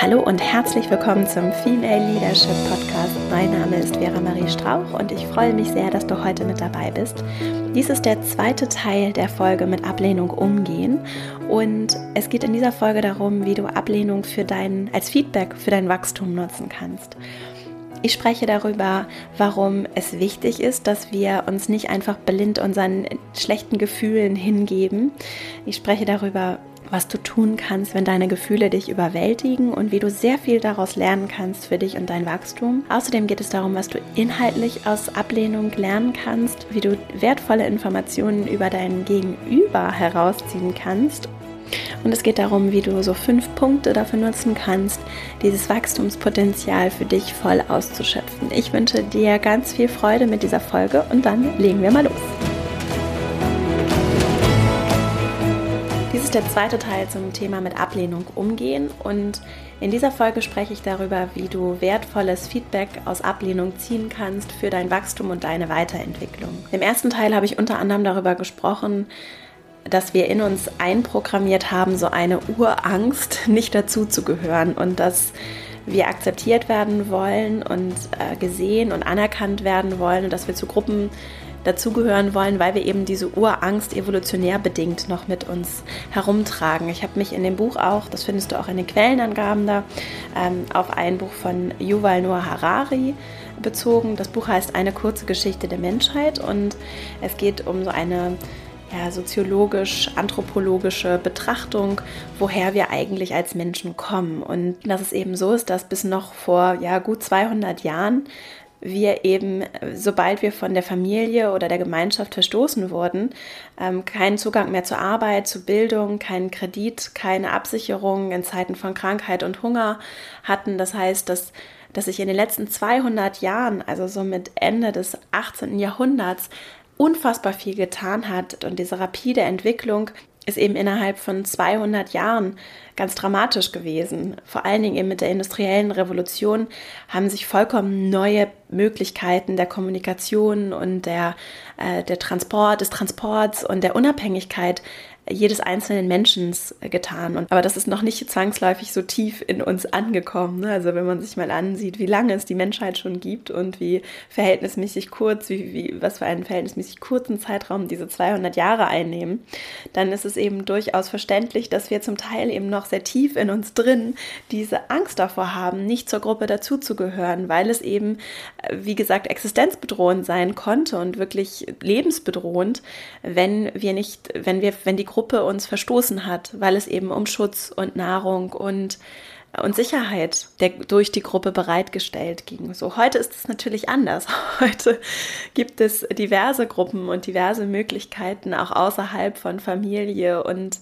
Hallo und herzlich willkommen zum Female Leadership Podcast. Mein Name ist Vera Marie Strauch und ich freue mich sehr, dass du heute mit dabei bist. Dies ist der zweite Teil der Folge mit Ablehnung umgehen und es geht in dieser Folge darum, wie du Ablehnung für dein, als Feedback für dein Wachstum nutzen kannst. Ich spreche darüber, warum es wichtig ist, dass wir uns nicht einfach blind unseren schlechten Gefühlen hingeben. Ich spreche darüber, was du tun kannst, wenn deine Gefühle dich überwältigen und wie du sehr viel daraus lernen kannst für dich und dein Wachstum. Außerdem geht es darum, was du inhaltlich aus Ablehnung lernen kannst, wie du wertvolle Informationen über dein Gegenüber herausziehen kannst. Und es geht darum, wie du so fünf Punkte dafür nutzen kannst, dieses Wachstumspotenzial für dich voll auszuschöpfen. Ich wünsche dir ganz viel Freude mit dieser Folge und dann legen wir mal los. Ist der zweite Teil zum Thema mit Ablehnung umgehen und in dieser Folge spreche ich darüber, wie du wertvolles Feedback aus Ablehnung ziehen kannst für dein Wachstum und deine Weiterentwicklung. Im ersten Teil habe ich unter anderem darüber gesprochen, dass wir in uns einprogrammiert haben, so eine Urangst, nicht dazuzugehören und dass wir akzeptiert werden wollen und äh, gesehen und anerkannt werden wollen und dass wir zu Gruppen dazugehören wollen, weil wir eben diese Urangst evolutionär bedingt noch mit uns herumtragen. Ich habe mich in dem Buch auch, das findest du auch in den Quellenangaben da, ähm, auf ein Buch von Yuval Noah Harari bezogen. Das Buch heißt Eine kurze Geschichte der Menschheit und es geht um so eine ja, soziologisch-anthropologische Betrachtung, woher wir eigentlich als Menschen kommen. Und dass es eben so ist, dass bis noch vor ja, gut 200 Jahren wir eben, sobald wir von der Familie oder der Gemeinschaft verstoßen wurden, ähm, keinen Zugang mehr zur Arbeit, zu Bildung, keinen Kredit, keine Absicherung in Zeiten von Krankheit und Hunger hatten. Das heißt, dass, dass sich in den letzten 200 Jahren, also so mit Ende des 18. Jahrhunderts, unfassbar viel getan hat und diese rapide Entwicklung ist eben innerhalb von 200 Jahren ganz dramatisch gewesen. Vor allen Dingen eben mit der industriellen Revolution haben sich vollkommen neue Möglichkeiten der Kommunikation und der, äh, der Transport, des Transports und der Unabhängigkeit jedes einzelnen Menschen getan. Und, aber das ist noch nicht zwangsläufig so tief in uns angekommen. Ne? Also wenn man sich mal ansieht, wie lange es die Menschheit schon gibt und wie verhältnismäßig kurz, wie, wie, was für einen verhältnismäßig kurzen Zeitraum diese 200 Jahre einnehmen, dann ist es eben durchaus verständlich, dass wir zum Teil eben noch sehr tief in uns drin diese Angst davor haben, nicht zur Gruppe dazuzugehören, weil es eben, wie gesagt, existenzbedrohend sein konnte und wirklich lebensbedrohend, wenn wir nicht, wenn wir, wenn die Gruppe Gruppe uns verstoßen hat, weil es eben um Schutz und Nahrung und und Sicherheit der durch die Gruppe bereitgestellt ging. So heute ist es natürlich anders. Heute gibt es diverse Gruppen und diverse Möglichkeiten auch außerhalb von Familie und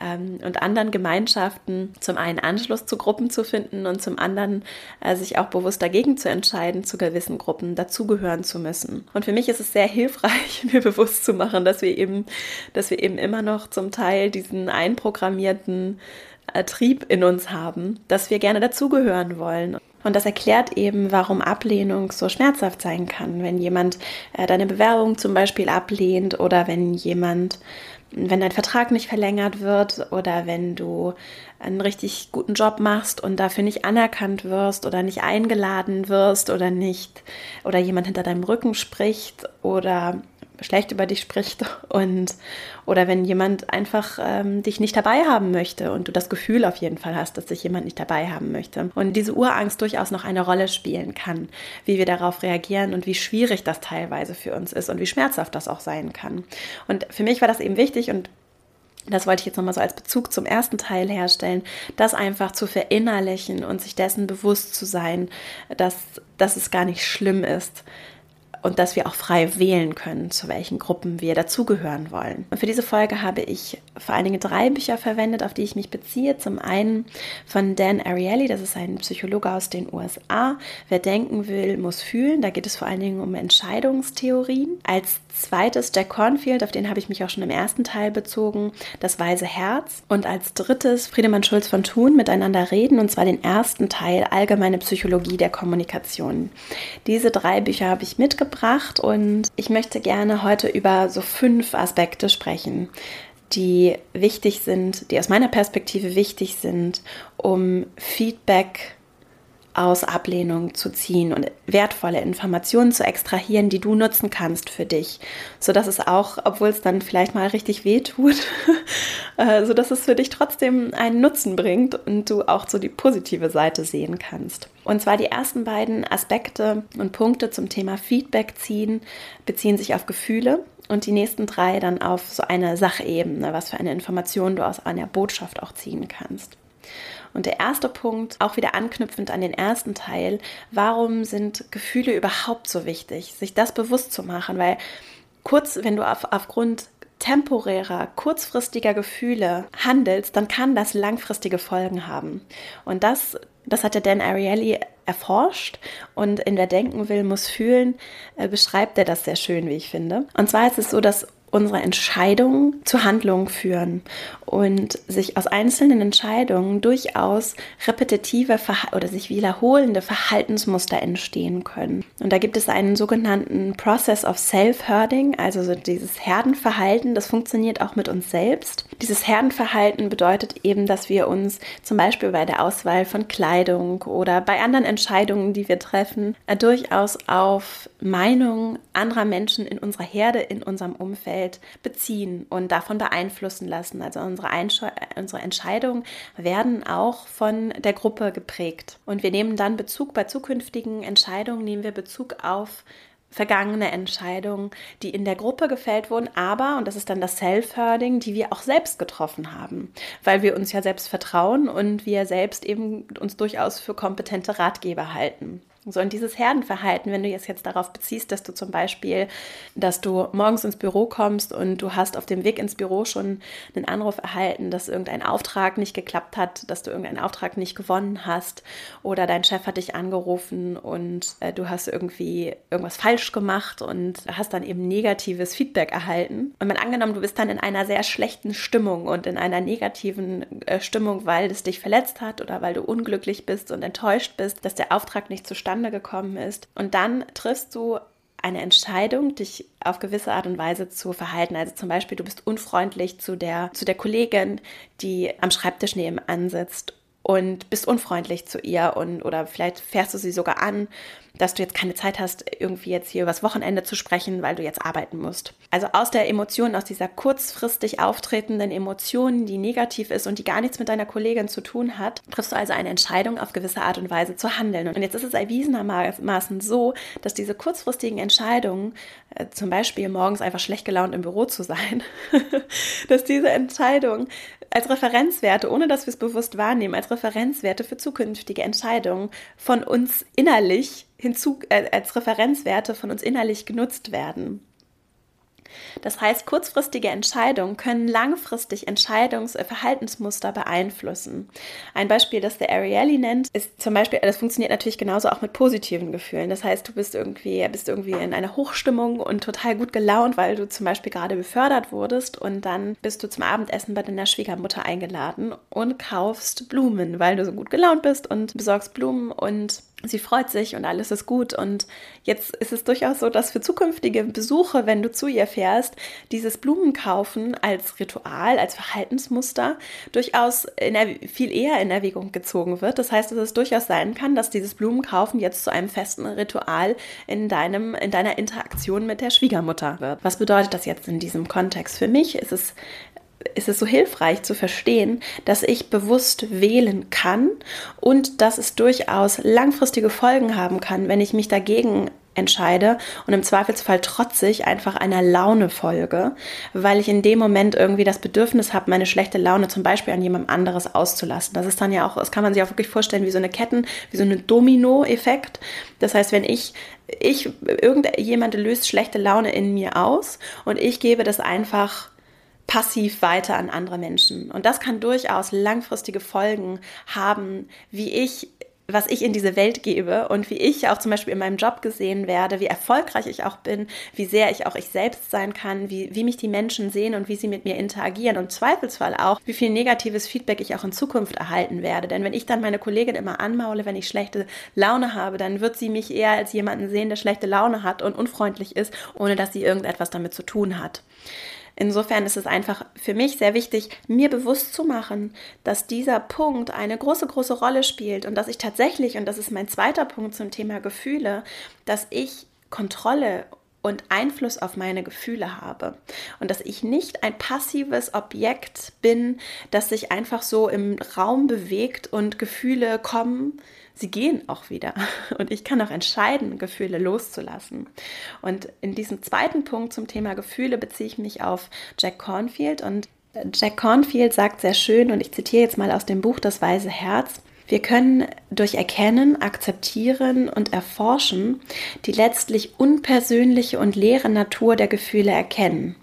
ähm, und anderen Gemeinschaften zum einen Anschluss zu Gruppen zu finden und zum anderen äh, sich auch bewusst dagegen zu entscheiden, zu gewissen Gruppen dazugehören zu müssen. Und für mich ist es sehr hilfreich, mir bewusst zu machen, dass wir eben, dass wir eben immer noch zum Teil diesen einprogrammierten äh, Trieb in uns haben, dass wir gerne dazugehören wollen. Und das erklärt eben, warum Ablehnung so schmerzhaft sein kann. Wenn jemand äh, deine Bewerbung zum Beispiel ablehnt oder wenn jemand, wenn dein Vertrag nicht verlängert wird oder wenn du einen richtig guten Job machst und dafür nicht anerkannt wirst oder nicht eingeladen wirst oder nicht oder jemand hinter deinem Rücken spricht oder schlecht über dich spricht und oder wenn jemand einfach ähm, dich nicht dabei haben möchte und du das Gefühl auf jeden Fall hast, dass dich jemand nicht dabei haben möchte und diese Urangst durchaus noch eine Rolle spielen kann, wie wir darauf reagieren und wie schwierig das teilweise für uns ist und wie schmerzhaft das auch sein kann. Und für mich war das eben wichtig und das wollte ich jetzt nochmal so als Bezug zum ersten Teil herstellen, das einfach zu verinnerlichen und sich dessen bewusst zu sein, dass, dass es gar nicht schlimm ist, und dass wir auch frei wählen können, zu welchen Gruppen wir dazugehören wollen. Und für diese Folge habe ich vor allen Dingen drei Bücher verwendet, auf die ich mich beziehe. Zum einen von Dan Ariely, das ist ein Psychologe aus den USA. Wer denken will, muss fühlen. Da geht es vor allen Dingen um Entscheidungstheorien. Als zweites Jack Cornfield, auf den habe ich mich auch schon im ersten Teil bezogen, das weise Herz. Und als drittes Friedemann Schulz von Thun, miteinander reden, und zwar den ersten Teil, allgemeine Psychologie der Kommunikation. Diese drei Bücher habe ich mitgebracht und ich möchte gerne heute über so fünf Aspekte sprechen die wichtig sind, die aus meiner Perspektive wichtig sind, um Feedback aus Ablehnung zu ziehen und wertvolle Informationen zu extrahieren, die du nutzen kannst für dich, so dass es auch, obwohl es dann vielleicht mal richtig weh tut, äh, so dass es für dich trotzdem einen Nutzen bringt und du auch so die positive Seite sehen kannst. Und zwar die ersten beiden Aspekte und Punkte zum Thema Feedback ziehen beziehen sich auf Gefühle und die nächsten drei dann auf so eine Sachebene, was für eine Information du aus einer Botschaft auch ziehen kannst. Und der erste Punkt, auch wieder anknüpfend an den ersten Teil, warum sind Gefühle überhaupt so wichtig? Sich das bewusst zu machen, weil kurz, wenn du auf, aufgrund temporärer, kurzfristiger Gefühle handelst, dann kann das langfristige Folgen haben. Und das, das hat der Dan Ariely erforscht und in Wer denken will, muss fühlen, äh, beschreibt er das sehr schön, wie ich finde. Und zwar ist es so, dass unsere Entscheidungen zu Handlungen führen und sich aus einzelnen Entscheidungen durchaus repetitive Verha oder sich wiederholende Verhaltensmuster entstehen können. Und da gibt es einen sogenannten Process of Self-Herding, also so dieses Herdenverhalten, das funktioniert auch mit uns selbst. Dieses Herdenverhalten bedeutet eben, dass wir uns zum Beispiel bei der Auswahl von Kleidung oder bei anderen Entscheidungen, die wir treffen, durchaus auf Meinungen anderer Menschen in unserer Herde, in unserem Umfeld beziehen und davon beeinflussen lassen. Also unsere, unsere Entscheidungen werden auch von der Gruppe geprägt. Und wir nehmen dann Bezug bei zukünftigen Entscheidungen, nehmen wir Bezug auf vergangene Entscheidungen, die in der Gruppe gefällt wurden, aber, und das ist dann das Self-Herding, die wir auch selbst getroffen haben, weil wir uns ja selbst vertrauen und wir selbst eben uns durchaus für kompetente Ratgeber halten. So, und dieses Herdenverhalten, wenn du jetzt jetzt darauf beziehst, dass du zum Beispiel, dass du morgens ins Büro kommst und du hast auf dem Weg ins Büro schon einen Anruf erhalten, dass irgendein Auftrag nicht geklappt hat, dass du irgendeinen Auftrag nicht gewonnen hast oder dein Chef hat dich angerufen und äh, du hast irgendwie irgendwas falsch gemacht und hast dann eben negatives Feedback erhalten. Und mal angenommen, du bist dann in einer sehr schlechten Stimmung und in einer negativen äh, Stimmung, weil es dich verletzt hat oder weil du unglücklich bist und enttäuscht bist, dass der Auftrag nicht zustande zustande gekommen ist. Und dann triffst du eine Entscheidung, dich auf gewisse Art und Weise zu verhalten. Also zum Beispiel, du bist unfreundlich zu der, zu der Kollegin, die am Schreibtisch nebenan sitzt und bist unfreundlich zu ihr und oder vielleicht fährst du sie sogar an dass du jetzt keine Zeit hast, irgendwie jetzt hier übers Wochenende zu sprechen, weil du jetzt arbeiten musst. Also aus der Emotion, aus dieser kurzfristig auftretenden Emotion, die negativ ist und die gar nichts mit deiner Kollegin zu tun hat, triffst du also eine Entscheidung, auf gewisse Art und Weise zu handeln. Und jetzt ist es erwiesenermaßen so, dass diese kurzfristigen Entscheidungen, äh, zum Beispiel morgens einfach schlecht gelaunt im Büro zu sein, dass diese Entscheidung als Referenzwerte, ohne dass wir es bewusst wahrnehmen, als Referenzwerte für zukünftige Entscheidungen von uns innerlich hinzu, äh, als Referenzwerte von uns innerlich genutzt werden. Das heißt, kurzfristige Entscheidungen können langfristig Entscheidungs- äh, beeinflussen. Ein Beispiel, das der Ariely nennt, ist zum Beispiel, das funktioniert natürlich genauso auch mit positiven Gefühlen. Das heißt, du bist irgendwie, bist irgendwie in einer Hochstimmung und total gut gelaunt, weil du zum Beispiel gerade befördert wurdest und dann bist du zum Abendessen bei deiner Schwiegermutter eingeladen und kaufst Blumen, weil du so gut gelaunt bist und besorgst Blumen und sie freut sich und alles ist gut. Und jetzt ist es durchaus so, dass für zukünftige Besuche, wenn du zu ihr fährst, dieses Blumenkaufen als Ritual, als Verhaltensmuster durchaus viel eher in Erwägung gezogen wird. Das heißt, dass es durchaus sein kann, dass dieses Blumenkaufen jetzt zu einem festen Ritual in, deinem, in deiner Interaktion mit der Schwiegermutter wird. Was bedeutet das jetzt in diesem Kontext? Für mich ist es ist es so hilfreich zu verstehen, dass ich bewusst wählen kann und dass es durchaus langfristige Folgen haben kann, wenn ich mich dagegen entscheide und im Zweifelsfall trotzig einfach einer Laune folge, weil ich in dem Moment irgendwie das Bedürfnis habe, meine schlechte Laune zum Beispiel an jemand anderes auszulassen. Das ist dann ja auch, das kann man sich auch wirklich vorstellen wie so eine Ketten, wie so eine Domino-Effekt. Das heißt, wenn ich ich, irgendjemand löst schlechte Laune in mir aus und ich gebe das einfach passiv weiter an andere Menschen. Und das kann durchaus langfristige Folgen haben, wie ich was ich in diese Welt gebe und wie ich auch zum Beispiel in meinem Job gesehen werde, wie erfolgreich ich auch bin, wie sehr ich auch ich selbst sein kann, wie, wie mich die Menschen sehen und wie sie mit mir interagieren und im Zweifelsfall auch, wie viel negatives Feedback ich auch in Zukunft erhalten werde. Denn wenn ich dann meine Kollegin immer anmaule, wenn ich schlechte Laune habe, dann wird sie mich eher als jemanden sehen, der schlechte Laune hat und unfreundlich ist, ohne dass sie irgendetwas damit zu tun hat. Insofern ist es einfach für mich sehr wichtig, mir bewusst zu machen, dass dieser Punkt eine große, große Rolle spielt und dass ich tatsächlich, und das ist mein zweiter Punkt zum Thema Gefühle, dass ich Kontrolle und Einfluss auf meine Gefühle habe und dass ich nicht ein passives Objekt bin, das sich einfach so im Raum bewegt und Gefühle kommen, sie gehen auch wieder. Und ich kann auch entscheiden, Gefühle loszulassen. Und in diesem zweiten Punkt zum Thema Gefühle beziehe ich mich auf Jack Cornfield. Und Jack Cornfield sagt sehr schön, und ich zitiere jetzt mal aus dem Buch Das Weise Herz, wir können durch Erkennen, Akzeptieren und Erforschen die letztlich unpersönliche und leere Natur der Gefühle erkennen.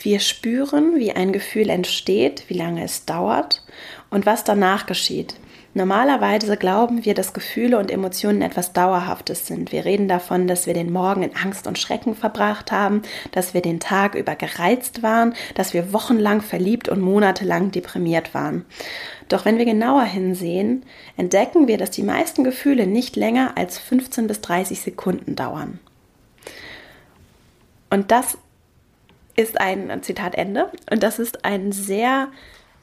Wir spüren, wie ein Gefühl entsteht, wie lange es dauert und was danach geschieht. Normalerweise glauben wir, dass Gefühle und Emotionen etwas Dauerhaftes sind. Wir reden davon, dass wir den Morgen in Angst und Schrecken verbracht haben, dass wir den Tag über gereizt waren, dass wir wochenlang verliebt und monatelang deprimiert waren. Doch wenn wir genauer hinsehen, entdecken wir, dass die meisten Gefühle nicht länger als 15 bis 30 Sekunden dauern. Und das ist ein Zitat Ende. Und das ist ein sehr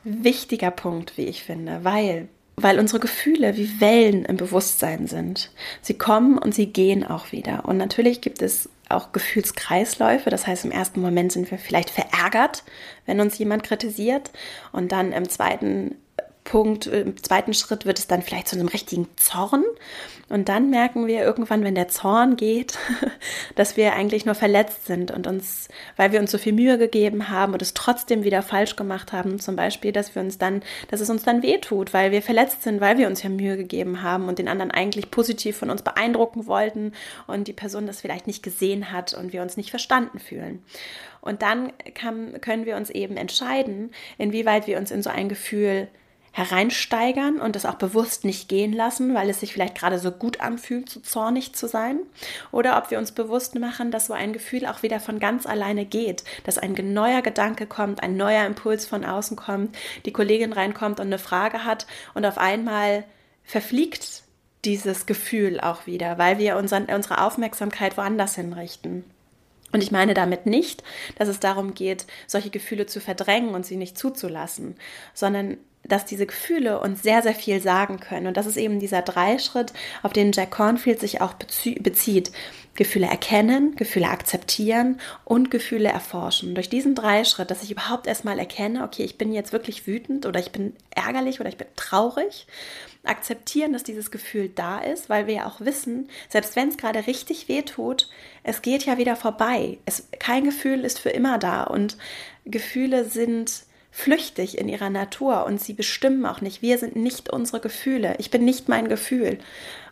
wichtiger Punkt, wie ich finde, weil weil unsere Gefühle wie Wellen im Bewusstsein sind. Sie kommen und sie gehen auch wieder. Und natürlich gibt es auch Gefühlskreisläufe. Das heißt, im ersten Moment sind wir vielleicht verärgert, wenn uns jemand kritisiert. Und dann im zweiten Punkt, im zweiten Schritt wird es dann vielleicht zu einem richtigen Zorn. Und dann merken wir irgendwann, wenn der Zorn geht, dass wir eigentlich nur verletzt sind und uns, weil wir uns so viel Mühe gegeben haben und es trotzdem wieder falsch gemacht haben, zum Beispiel, dass wir uns dann, dass es uns dann wehtut, weil wir verletzt sind, weil wir uns ja Mühe gegeben haben und den anderen eigentlich positiv von uns beeindrucken wollten und die Person das vielleicht nicht gesehen hat und wir uns nicht verstanden fühlen. Und dann kann, können wir uns eben entscheiden, inwieweit wir uns in so ein Gefühl hereinsteigern und das auch bewusst nicht gehen lassen, weil es sich vielleicht gerade so gut anfühlt, so zornig zu sein. Oder ob wir uns bewusst machen, dass so ein Gefühl auch wieder von ganz alleine geht, dass ein neuer Gedanke kommt, ein neuer Impuls von außen kommt, die Kollegin reinkommt und eine Frage hat und auf einmal verfliegt dieses Gefühl auch wieder, weil wir unseren, unsere Aufmerksamkeit woanders hinrichten. Und ich meine damit nicht, dass es darum geht, solche Gefühle zu verdrängen und sie nicht zuzulassen, sondern dass diese Gefühle uns sehr, sehr viel sagen können. Und das ist eben dieser Dreischritt, auf den Jack Cornfield sich auch bezieht. Gefühle erkennen, Gefühle akzeptieren und Gefühle erforschen. Durch diesen Dreischritt, dass ich überhaupt erstmal erkenne, okay, ich bin jetzt wirklich wütend oder ich bin ärgerlich oder ich bin traurig. Akzeptieren, dass dieses Gefühl da ist, weil wir ja auch wissen, selbst wenn es gerade richtig weh tut, es geht ja wieder vorbei. Es, kein Gefühl ist für immer da und Gefühle sind flüchtig in ihrer Natur und sie bestimmen auch nicht. Wir sind nicht unsere Gefühle. Ich bin nicht mein Gefühl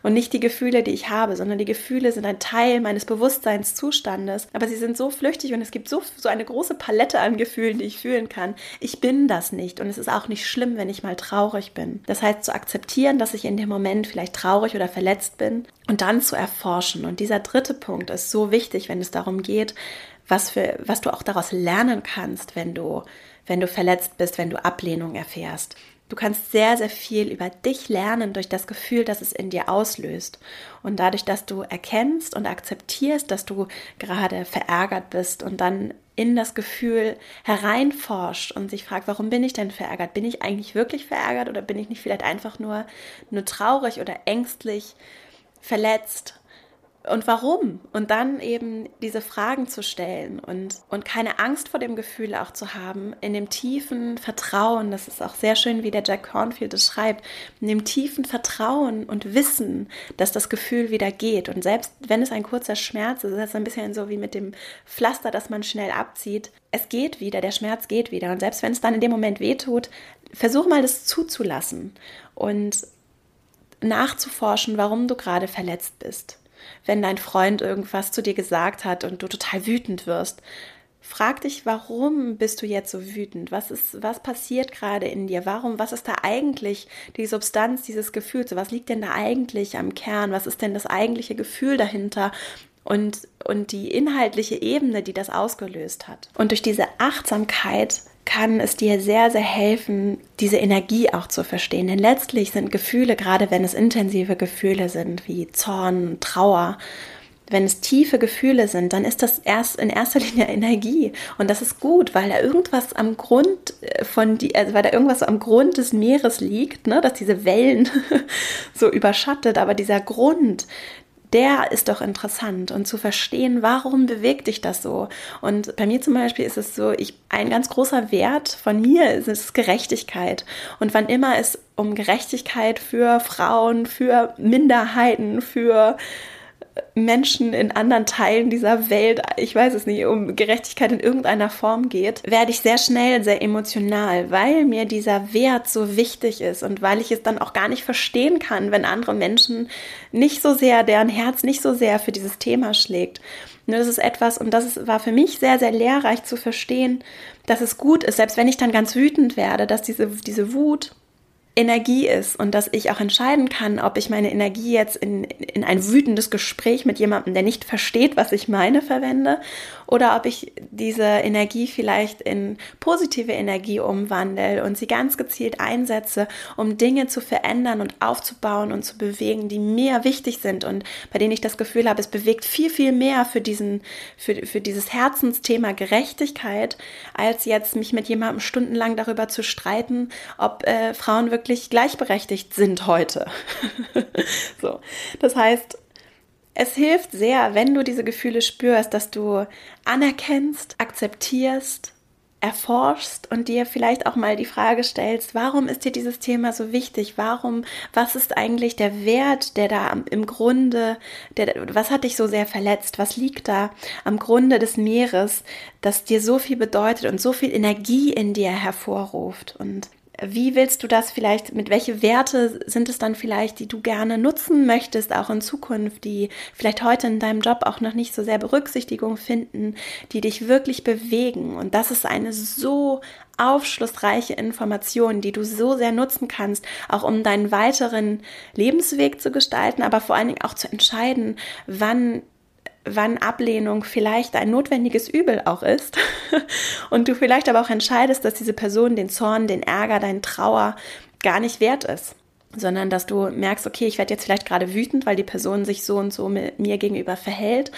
und nicht die Gefühle, die ich habe, sondern die Gefühle sind ein Teil meines Bewusstseinszustandes. Aber sie sind so flüchtig und es gibt so, so eine große Palette an Gefühlen, die ich fühlen kann. Ich bin das nicht und es ist auch nicht schlimm, wenn ich mal traurig bin. Das heißt, zu akzeptieren, dass ich in dem Moment vielleicht traurig oder verletzt bin und dann zu erforschen. Und dieser dritte Punkt ist so wichtig, wenn es darum geht, was, für, was du auch daraus lernen kannst, wenn du wenn du verletzt bist, wenn du Ablehnung erfährst. Du kannst sehr, sehr viel über dich lernen durch das Gefühl, das es in dir auslöst. Und dadurch, dass du erkennst und akzeptierst, dass du gerade verärgert bist und dann in das Gefühl hereinforscht und sich fragt, warum bin ich denn verärgert? Bin ich eigentlich wirklich verärgert oder bin ich nicht vielleicht einfach nur, nur traurig oder ängstlich, verletzt? Und warum? Und dann eben diese Fragen zu stellen und, und keine Angst vor dem Gefühl auch zu haben, in dem tiefen Vertrauen, das ist auch sehr schön, wie der Jack Cornfield es schreibt, in dem tiefen Vertrauen und Wissen, dass das Gefühl wieder geht. Und selbst wenn es ein kurzer Schmerz ist, ist das ein bisschen so wie mit dem Pflaster, das man schnell abzieht. Es geht wieder, der Schmerz geht wieder. Und selbst wenn es dann in dem Moment wehtut, versuch mal das zuzulassen und nachzuforschen, warum du gerade verletzt bist wenn dein Freund irgendwas zu dir gesagt hat und du total wütend wirst, Frag dich, warum bist du jetzt so wütend? Was ist, was passiert gerade in dir? Warum, was ist da eigentlich die Substanz dieses Gefühls? Was liegt denn da eigentlich am Kern? Was ist denn das eigentliche Gefühl dahinter? Und, und die inhaltliche Ebene, die das ausgelöst hat. Und durch diese Achtsamkeit kann es dir sehr, sehr helfen, diese Energie auch zu verstehen. Denn letztlich sind Gefühle, gerade wenn es intensive Gefühle sind, wie Zorn, Trauer, wenn es tiefe Gefühle sind, dann ist das erst in erster Linie Energie. Und das ist gut, weil da irgendwas am Grund äh, von die, also weil da irgendwas am Grund des Meeres liegt, ne, dass diese Wellen so überschattet. Aber dieser Grund, der ist doch interessant und zu verstehen, warum bewegt dich das so. Und bei mir zum Beispiel ist es so, ich, ein ganz großer Wert von mir ist, ist Gerechtigkeit. Und wann immer es um Gerechtigkeit für Frauen, für Minderheiten, für Menschen in anderen Teilen dieser Welt, ich weiß es nicht, um Gerechtigkeit in irgendeiner Form geht, werde ich sehr schnell sehr emotional, weil mir dieser Wert so wichtig ist und weil ich es dann auch gar nicht verstehen kann, wenn andere Menschen nicht so sehr, deren Herz nicht so sehr für dieses Thema schlägt. Nur das ist etwas, und das war für mich sehr, sehr lehrreich zu verstehen, dass es gut ist, selbst wenn ich dann ganz wütend werde, dass diese, diese Wut Energie ist und dass ich auch entscheiden kann, ob ich meine Energie jetzt in, in ein wütendes Gespräch mit jemandem, der nicht versteht, was ich meine, verwende oder ob ich diese Energie vielleicht in positive Energie umwandle und sie ganz gezielt einsetze, um Dinge zu verändern und aufzubauen und zu bewegen, die mir wichtig sind und bei denen ich das Gefühl habe, es bewegt viel, viel mehr für diesen, für, für dieses Herzensthema Gerechtigkeit, als jetzt mich mit jemandem stundenlang darüber zu streiten, ob äh, Frauen wirklich gleichberechtigt sind heute. so, das heißt, es hilft sehr, wenn du diese Gefühle spürst, dass du anerkennst, akzeptierst, erforschst und dir vielleicht auch mal die Frage stellst, warum ist dir dieses Thema so wichtig? Warum, was ist eigentlich der Wert, der da im Grunde, der, was hat dich so sehr verletzt? Was liegt da am Grunde des Meeres, das dir so viel bedeutet und so viel Energie in dir hervorruft? Und wie willst du das vielleicht, mit welche Werte sind es dann vielleicht, die du gerne nutzen möchtest, auch in Zukunft, die vielleicht heute in deinem Job auch noch nicht so sehr Berücksichtigung finden, die dich wirklich bewegen? Und das ist eine so aufschlussreiche Information, die du so sehr nutzen kannst, auch um deinen weiteren Lebensweg zu gestalten, aber vor allen Dingen auch zu entscheiden, wann wann Ablehnung vielleicht ein notwendiges Übel auch ist. Und du vielleicht aber auch entscheidest, dass diese Person den Zorn, den Ärger, deinen Trauer gar nicht wert ist, sondern dass du merkst, okay, ich werde jetzt vielleicht gerade wütend, weil die Person sich so und so mir gegenüber verhält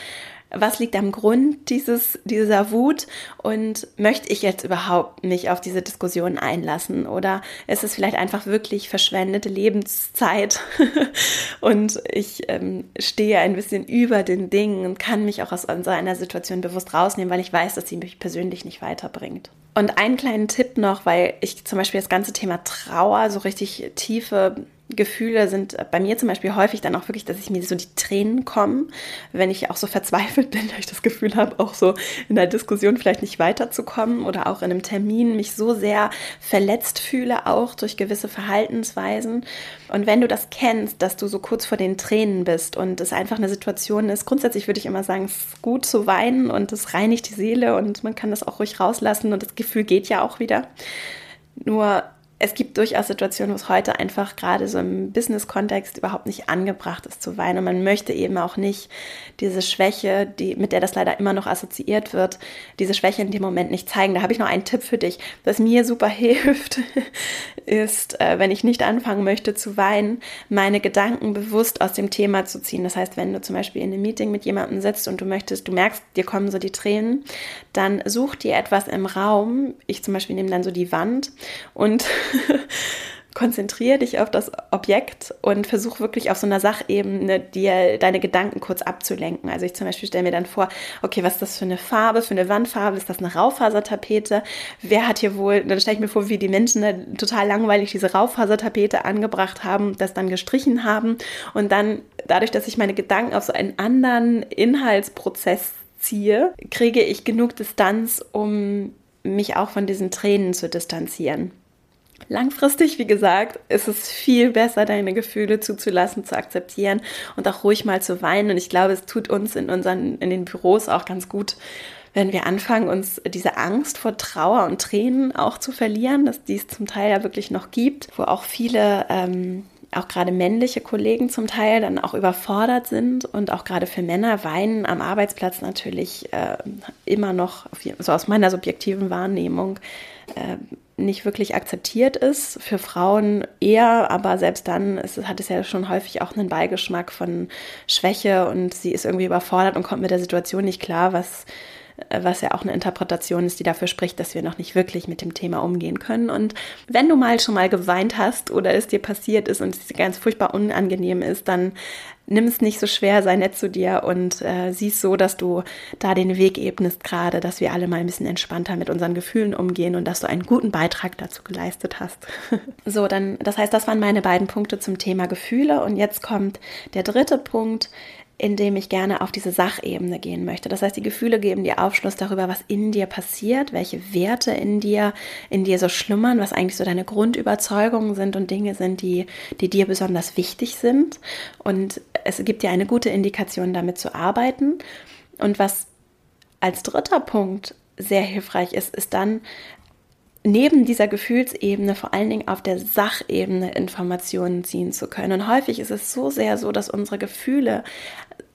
was liegt am Grund dieses, dieser Wut? Und möchte ich jetzt überhaupt nicht auf diese Diskussion einlassen? Oder ist es vielleicht einfach wirklich verschwendete Lebenszeit? Und ich ähm, stehe ein bisschen über den Dingen und kann mich auch aus so einer Situation bewusst rausnehmen, weil ich weiß, dass sie mich persönlich nicht weiterbringt. Und einen kleinen Tipp noch, weil ich zum Beispiel das ganze Thema Trauer so richtig tiefe Gefühle sind bei mir zum Beispiel häufig dann auch wirklich, dass ich mir so die Tränen kommen, wenn ich auch so verzweifelt bin, weil ich das Gefühl habe, auch so in der Diskussion vielleicht nicht weiterzukommen oder auch in einem Termin mich so sehr verletzt fühle, auch durch gewisse Verhaltensweisen. Und wenn du das kennst, dass du so kurz vor den Tränen bist und es einfach eine Situation ist, grundsätzlich würde ich immer sagen, es ist gut zu weinen und es reinigt die Seele und man kann das auch ruhig rauslassen und das Gefühl geht ja auch wieder. Nur es gibt durchaus Situationen, wo es heute einfach gerade so im Business-Kontext überhaupt nicht angebracht ist zu weinen. Und man möchte eben auch nicht diese Schwäche, die, mit der das leider immer noch assoziiert wird, diese Schwäche in dem Moment nicht zeigen. Da habe ich noch einen Tipp für dich, was mir super hilft, ist, äh, wenn ich nicht anfangen möchte zu weinen, meine Gedanken bewusst aus dem Thema zu ziehen. Das heißt, wenn du zum Beispiel in einem Meeting mit jemandem sitzt und du möchtest, du merkst, dir kommen so die Tränen, dann such dir etwas im Raum. Ich zum Beispiel nehme dann so die Wand und konzentriere dich auf das Objekt und versuch wirklich auf so einer Sachebene dir deine Gedanken kurz abzulenken. Also ich zum Beispiel stelle mir dann vor, okay, was ist das für eine Farbe, für eine Wandfarbe? Ist das eine Raufasertapete? Wer hat hier wohl, dann stelle ich mir vor, wie die Menschen da total langweilig diese Raufasertapete angebracht haben, das dann gestrichen haben und dann dadurch, dass ich meine Gedanken auf so einen anderen Inhaltsprozess ziehe, kriege ich genug Distanz, um mich auch von diesen Tränen zu distanzieren. Langfristig, wie gesagt, ist es viel besser, deine Gefühle zuzulassen, zu akzeptieren und auch ruhig mal zu weinen. Und ich glaube, es tut uns in unseren, in den Büros auch ganz gut, wenn wir anfangen, uns diese Angst vor Trauer und Tränen auch zu verlieren, dass dies zum Teil ja wirklich noch gibt, wo auch viele ähm, auch gerade männliche Kollegen zum Teil dann auch überfordert sind und auch gerade für Männer Weinen am Arbeitsplatz natürlich äh, immer noch, so aus meiner subjektiven Wahrnehmung, äh, nicht wirklich akzeptiert ist. Für Frauen eher, aber selbst dann ist, hat es ja schon häufig auch einen Beigeschmack von Schwäche und sie ist irgendwie überfordert und kommt mit der Situation nicht klar, was äh, was ja auch eine Interpretation ist, die dafür spricht, dass wir noch nicht wirklich mit dem Thema umgehen können. Und wenn du mal schon mal geweint hast oder es dir passiert ist und es ganz furchtbar unangenehm ist, dann nimm es nicht so schwer, sei nett zu dir und äh, siehst so, dass du da den Weg ebnest gerade, dass wir alle mal ein bisschen entspannter mit unseren Gefühlen umgehen und dass du einen guten Beitrag dazu geleistet hast. so, dann, das heißt, das waren meine beiden Punkte zum Thema Gefühle und jetzt kommt der dritte Punkt, in dem ich gerne auf diese Sachebene gehen möchte. Das heißt, die Gefühle geben dir Aufschluss darüber, was in dir passiert, welche Werte in dir, in dir so schlummern, was eigentlich so deine Grundüberzeugungen sind und Dinge sind, die, die dir besonders wichtig sind. Und es gibt dir eine gute Indikation, damit zu arbeiten. Und was als dritter Punkt sehr hilfreich ist, ist dann neben dieser Gefühlsebene vor allen Dingen auf der Sachebene Informationen ziehen zu können. Und häufig ist es so sehr so, dass unsere Gefühle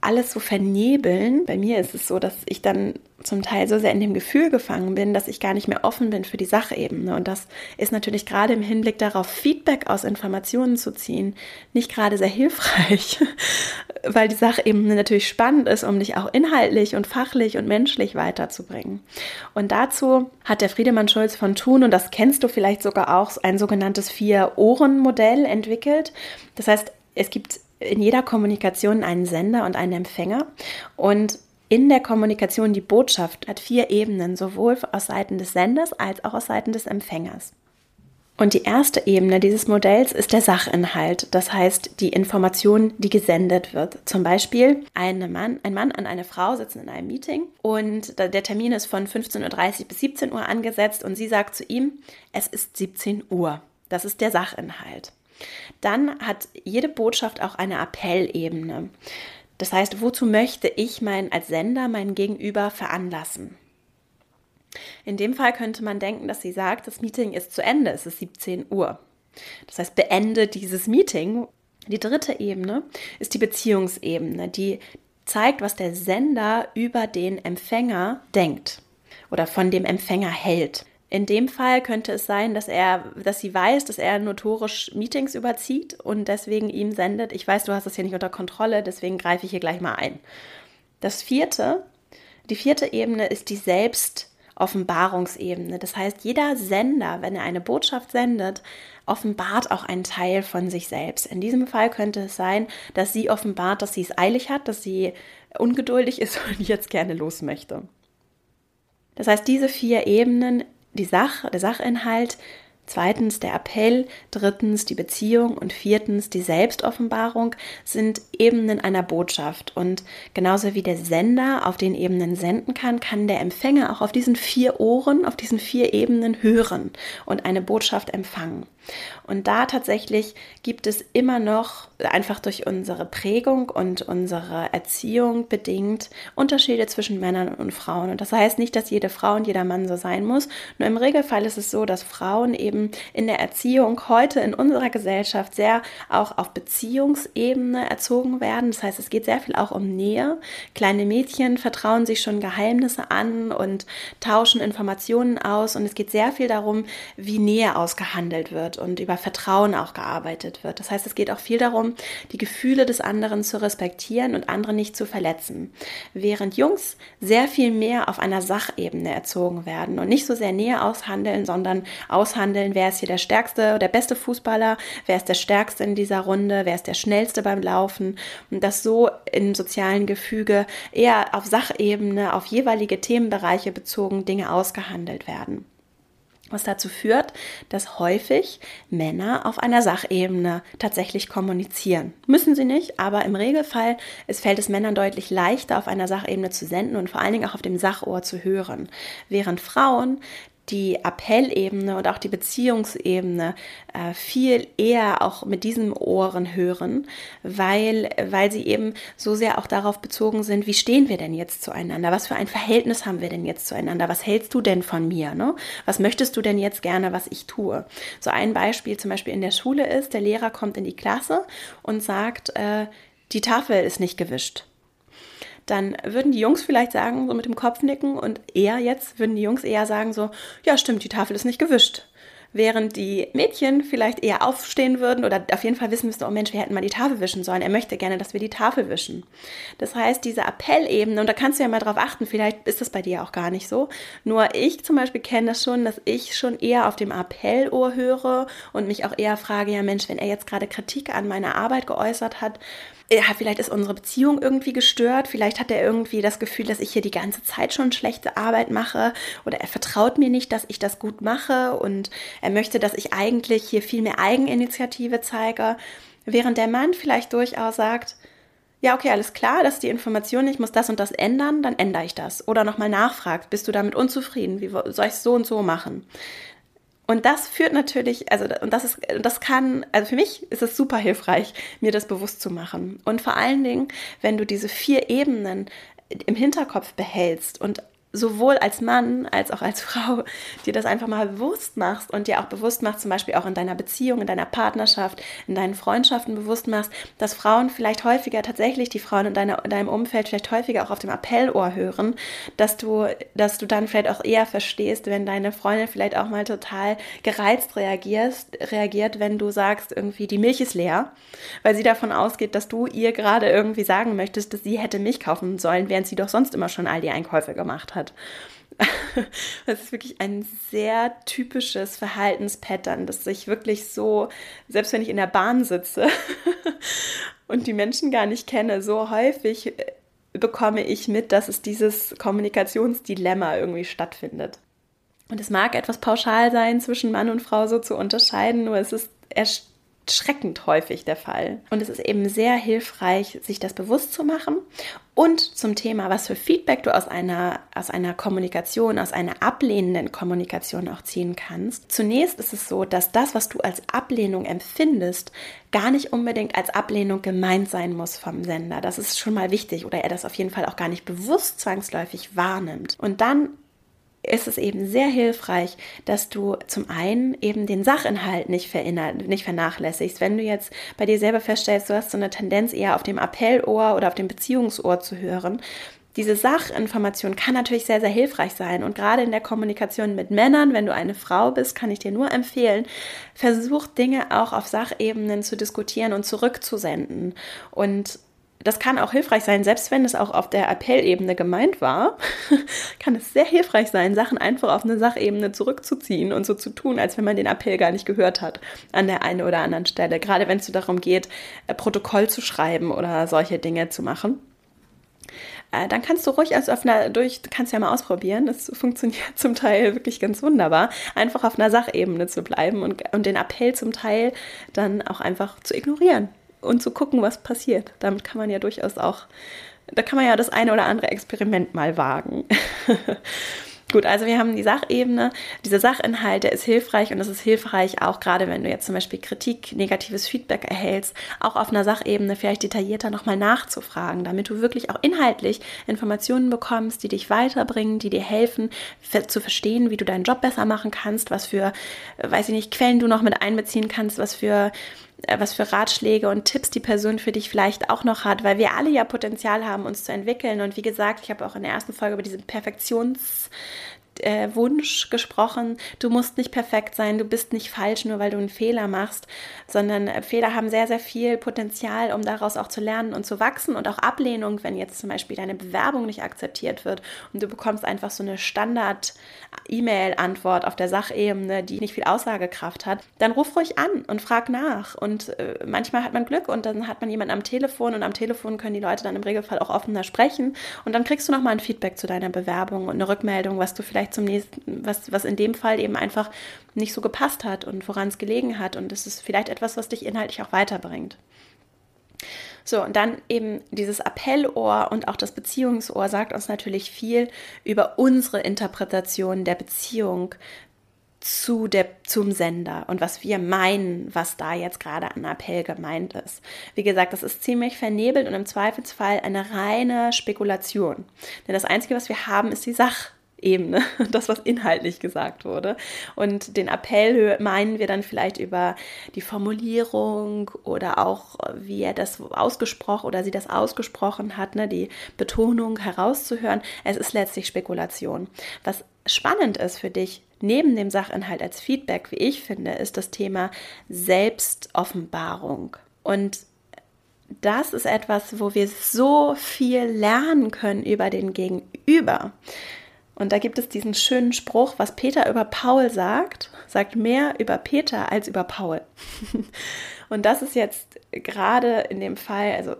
alles so vernebeln. Bei mir ist es so, dass ich dann zum Teil so sehr in dem Gefühl gefangen bin, dass ich gar nicht mehr offen bin für die Sachebene. Und das ist natürlich gerade im Hinblick darauf, Feedback aus Informationen zu ziehen, nicht gerade sehr hilfreich, weil die Sachebene natürlich spannend ist, um dich auch inhaltlich und fachlich und menschlich weiterzubringen. Und dazu hat der Friedemann Schulz von Thun, und das kennst du vielleicht sogar auch, ein sogenanntes Vier-Ohren-Modell entwickelt. Das heißt, es gibt in jeder Kommunikation einen Sender und einen Empfänger. Und in der Kommunikation die Botschaft hat vier Ebenen, sowohl aus Seiten des Senders als auch aus Seiten des Empfängers. Und die erste Ebene dieses Modells ist der Sachinhalt, das heißt die Information, die gesendet wird. Zum Beispiel ein Mann, ein Mann und eine Frau sitzen in einem Meeting und der Termin ist von 15.30 Uhr bis 17 Uhr angesetzt und sie sagt zu ihm, es ist 17 Uhr. Das ist der Sachinhalt. Dann hat jede Botschaft auch eine Appellebene. Das heißt, wozu möchte ich mein, als Sender meinen Gegenüber veranlassen? In dem Fall könnte man denken, dass sie sagt, das Meeting ist zu Ende, es ist 17 Uhr. Das heißt, beende dieses Meeting. Die dritte Ebene ist die Beziehungsebene, die zeigt, was der Sender über den Empfänger denkt oder von dem Empfänger hält. In dem Fall könnte es sein, dass er, dass sie weiß, dass er notorisch Meetings überzieht und deswegen ihm sendet, ich weiß, du hast das hier nicht unter Kontrolle, deswegen greife ich hier gleich mal ein. Das vierte, die vierte Ebene ist die Selbstoffenbarungsebene. Das heißt, jeder Sender, wenn er eine Botschaft sendet, offenbart auch einen Teil von sich selbst. In diesem Fall könnte es sein, dass sie offenbart, dass sie es eilig hat, dass sie ungeduldig ist und jetzt gerne los möchte. Das heißt, diese vier Ebenen die Sach, der Sachinhalt, zweitens der Appell, drittens die Beziehung und viertens die Selbstoffenbarung sind Ebenen einer Botschaft. Und genauso wie der Sender auf den Ebenen senden kann, kann der Empfänger auch auf diesen vier Ohren, auf diesen vier Ebenen hören und eine Botschaft empfangen. Und da tatsächlich gibt es immer noch, einfach durch unsere Prägung und unsere Erziehung bedingt, Unterschiede zwischen Männern und Frauen. Und das heißt nicht, dass jede Frau und jeder Mann so sein muss. Nur im Regelfall ist es so, dass Frauen eben in der Erziehung heute in unserer Gesellschaft sehr auch auf Beziehungsebene erzogen werden. Das heißt, es geht sehr viel auch um Nähe. Kleine Mädchen vertrauen sich schon Geheimnisse an und tauschen Informationen aus. Und es geht sehr viel darum, wie Nähe ausgehandelt wird und über Vertrauen auch gearbeitet wird. Das heißt, es geht auch viel darum, die Gefühle des anderen zu respektieren und andere nicht zu verletzen. Während Jungs sehr viel mehr auf einer Sachebene erzogen werden und nicht so sehr Nähe aushandeln, sondern aushandeln, wer ist hier der stärkste, der beste Fußballer, wer ist der stärkste in dieser Runde, wer ist der schnellste beim Laufen. Und das so im sozialen Gefüge eher auf Sachebene, auf jeweilige Themenbereiche bezogen Dinge ausgehandelt werden. Was dazu führt, dass häufig Männer auf einer Sachebene tatsächlich kommunizieren. Müssen sie nicht, aber im Regelfall es fällt es Männern deutlich leichter, auf einer Sachebene zu senden und vor allen Dingen auch auf dem Sachohr zu hören, während Frauen die Appellebene und auch die Beziehungsebene äh, viel eher auch mit diesen Ohren hören, weil, weil sie eben so sehr auch darauf bezogen sind, wie stehen wir denn jetzt zueinander? Was für ein Verhältnis haben wir denn jetzt zueinander? Was hältst du denn von mir? Ne? Was möchtest du denn jetzt gerne, was ich tue? So ein Beispiel zum Beispiel in der Schule ist, der Lehrer kommt in die Klasse und sagt, äh, die Tafel ist nicht gewischt dann würden die Jungs vielleicht sagen, so mit dem Kopf nicken und eher jetzt würden die Jungs eher sagen so, ja stimmt, die Tafel ist nicht gewischt. Während die Mädchen vielleicht eher aufstehen würden oder auf jeden Fall wissen müssten, oh Mensch, wir hätten mal die Tafel wischen sollen. Er möchte gerne, dass wir die Tafel wischen. Das heißt, diese Appellebene, und da kannst du ja mal drauf achten, vielleicht ist das bei dir auch gar nicht so. Nur ich zum Beispiel kenne das schon, dass ich schon eher auf dem Appellohr höre und mich auch eher frage, ja Mensch, wenn er jetzt gerade Kritik an meiner Arbeit geäußert hat, ja, vielleicht ist unsere Beziehung irgendwie gestört, vielleicht hat er irgendwie das Gefühl, dass ich hier die ganze Zeit schon schlechte Arbeit mache oder er vertraut mir nicht, dass ich das gut mache und er möchte, dass ich eigentlich hier viel mehr Eigeninitiative zeige, während der Mann vielleicht durchaus sagt, ja, okay, alles klar, das ist die Information, ich muss das und das ändern, dann ändere ich das. Oder nochmal nachfragt, bist du damit unzufrieden? Wie soll ich es so und so machen? Und das führt natürlich, also und das ist, das kann, also für mich ist es super hilfreich, mir das bewusst zu machen. Und vor allen Dingen, wenn du diese vier Ebenen im Hinterkopf behältst und sowohl als Mann als auch als Frau dir das einfach mal bewusst machst und dir auch bewusst machst, zum Beispiel auch in deiner Beziehung, in deiner Partnerschaft, in deinen Freundschaften bewusst machst, dass Frauen vielleicht häufiger tatsächlich die Frauen in, deiner, in deinem Umfeld vielleicht häufiger auch auf dem Appellohr hören, dass du, dass du dann vielleicht auch eher verstehst, wenn deine Freundin vielleicht auch mal total gereizt reagierst, reagiert, wenn du sagst, irgendwie die Milch ist leer, weil sie davon ausgeht, dass du ihr gerade irgendwie sagen möchtest, dass sie hätte Milch kaufen sollen, während sie doch sonst immer schon all die Einkäufe gemacht hat hat. Das ist wirklich ein sehr typisches Verhaltenspattern, das sich wirklich so, selbst wenn ich in der Bahn sitze und die Menschen gar nicht kenne, so häufig äh, bekomme ich mit, dass es dieses Kommunikationsdilemma irgendwie stattfindet. Und es mag etwas pauschal sein, zwischen Mann und Frau so zu unterscheiden, nur es ist erschreckend häufig der Fall. Und es ist eben sehr hilfreich, sich das bewusst zu machen. Und zum Thema, was für Feedback du aus einer, aus einer Kommunikation, aus einer ablehnenden Kommunikation auch ziehen kannst. Zunächst ist es so, dass das, was du als Ablehnung empfindest, gar nicht unbedingt als Ablehnung gemeint sein muss vom Sender. Das ist schon mal wichtig oder er das auf jeden Fall auch gar nicht bewusst zwangsläufig wahrnimmt. Und dann ist es eben sehr hilfreich, dass du zum einen eben den Sachinhalt nicht, nicht vernachlässigst. Wenn du jetzt bei dir selber feststellst, du hast so eine Tendenz eher auf dem Appellohr oder auf dem Beziehungsohr zu hören, diese Sachinformation kann natürlich sehr, sehr hilfreich sein. Und gerade in der Kommunikation mit Männern, wenn du eine Frau bist, kann ich dir nur empfehlen, versuch Dinge auch auf Sachebenen zu diskutieren und zurückzusenden. Und das kann auch hilfreich sein, selbst wenn es auch auf der Appellebene gemeint war, kann es sehr hilfreich sein, Sachen einfach auf eine Sachebene zurückzuziehen und so zu tun, als wenn man den Appell gar nicht gehört hat an der einen oder anderen Stelle. Gerade wenn es so darum geht, äh, Protokoll zu schreiben oder solche Dinge zu machen äh, dann kannst du ruhig auf einer durch, kannst ja mal ausprobieren. Das funktioniert zum Teil wirklich ganz wunderbar, einfach auf einer Sachebene zu bleiben und, und den Appell zum Teil dann auch einfach zu ignorieren und zu gucken, was passiert. Damit kann man ja durchaus auch, da kann man ja das eine oder andere Experiment mal wagen. Gut, also wir haben die Sachebene, dieser Sachinhalt, der ist hilfreich und es ist hilfreich auch gerade, wenn du jetzt zum Beispiel Kritik, negatives Feedback erhältst, auch auf einer Sachebene vielleicht detaillierter nochmal nachzufragen, damit du wirklich auch inhaltlich Informationen bekommst, die dich weiterbringen, die dir helfen zu verstehen, wie du deinen Job besser machen kannst, was für, weiß ich nicht, Quellen du noch mit einbeziehen kannst, was für äh, was für Ratschläge und Tipps die Person für dich vielleicht auch noch hat, weil wir alle ja Potenzial haben, uns zu entwickeln. Und wie gesagt, ich habe auch in der ersten Folge über diese Perfektions- äh, Wunsch gesprochen, du musst nicht perfekt sein, du bist nicht falsch, nur weil du einen Fehler machst, sondern äh, Fehler haben sehr, sehr viel Potenzial, um daraus auch zu lernen und zu wachsen und auch Ablehnung, wenn jetzt zum Beispiel deine Bewerbung nicht akzeptiert wird und du bekommst einfach so eine Standard-E-Mail-Antwort auf der Sachebene, die nicht viel Aussagekraft hat, dann ruf ruhig an und frag nach. Und äh, manchmal hat man Glück und dann hat man jemanden am Telefon und am Telefon können die Leute dann im Regelfall auch offener sprechen und dann kriegst du nochmal ein Feedback zu deiner Bewerbung und eine Rückmeldung, was du vielleicht vielleicht zum nächsten, was, was in dem Fall eben einfach nicht so gepasst hat und woran es gelegen hat. Und es ist vielleicht etwas, was dich inhaltlich auch weiterbringt. So, und dann eben dieses Appellohr und auch das Beziehungsohr sagt uns natürlich viel über unsere Interpretation der Beziehung zu der, zum Sender und was wir meinen, was da jetzt gerade an Appell gemeint ist. Wie gesagt, das ist ziemlich vernebelt und im Zweifelsfall eine reine Spekulation. Denn das Einzige, was wir haben, ist die Sache. Ebene, das, was inhaltlich gesagt wurde. Und den Appell meinen wir dann vielleicht über die Formulierung oder auch, wie er das ausgesprochen oder sie das ausgesprochen hat, ne, die Betonung herauszuhören. Es ist letztlich Spekulation. Was spannend ist für dich, neben dem Sachinhalt als Feedback, wie ich finde, ist das Thema Selbstoffenbarung. Und das ist etwas, wo wir so viel lernen können über den Gegenüber. Und da gibt es diesen schönen Spruch, was Peter über Paul sagt, sagt mehr über Peter als über Paul. und das ist jetzt gerade in dem Fall, also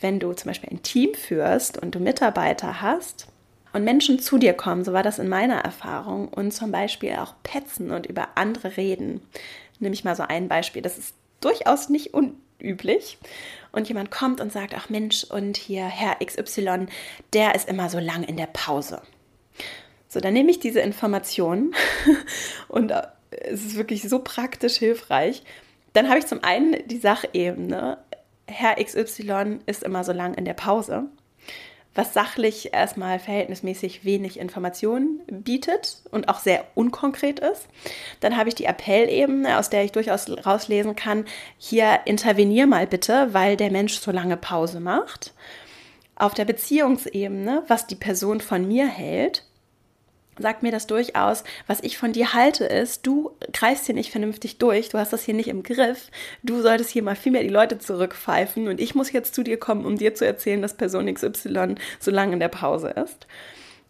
wenn du zum Beispiel ein Team führst und du Mitarbeiter hast und Menschen zu dir kommen, so war das in meiner Erfahrung, und zum Beispiel auch petzen und über andere reden. Nehme ich mal so ein Beispiel, das ist durchaus nicht unüblich. Und jemand kommt und sagt, ach Mensch, und hier Herr XY, der ist immer so lang in der Pause. So, dann nehme ich diese Informationen und äh, es ist wirklich so praktisch hilfreich. Dann habe ich zum einen die Sachebene. Herr XY ist immer so lang in der Pause, was sachlich erstmal verhältnismäßig wenig Informationen bietet und auch sehr unkonkret ist. Dann habe ich die Appellebene, aus der ich durchaus rauslesen kann, hier intervenier mal bitte, weil der Mensch so lange Pause macht. Auf der Beziehungsebene, was die Person von mir hält, sagt mir das durchaus, was ich von dir halte, ist, du greifst hier nicht vernünftig durch, du hast das hier nicht im Griff, du solltest hier mal viel mehr die Leute zurückpfeifen. Und ich muss jetzt zu dir kommen, um dir zu erzählen, dass Person XY so lange in der Pause ist.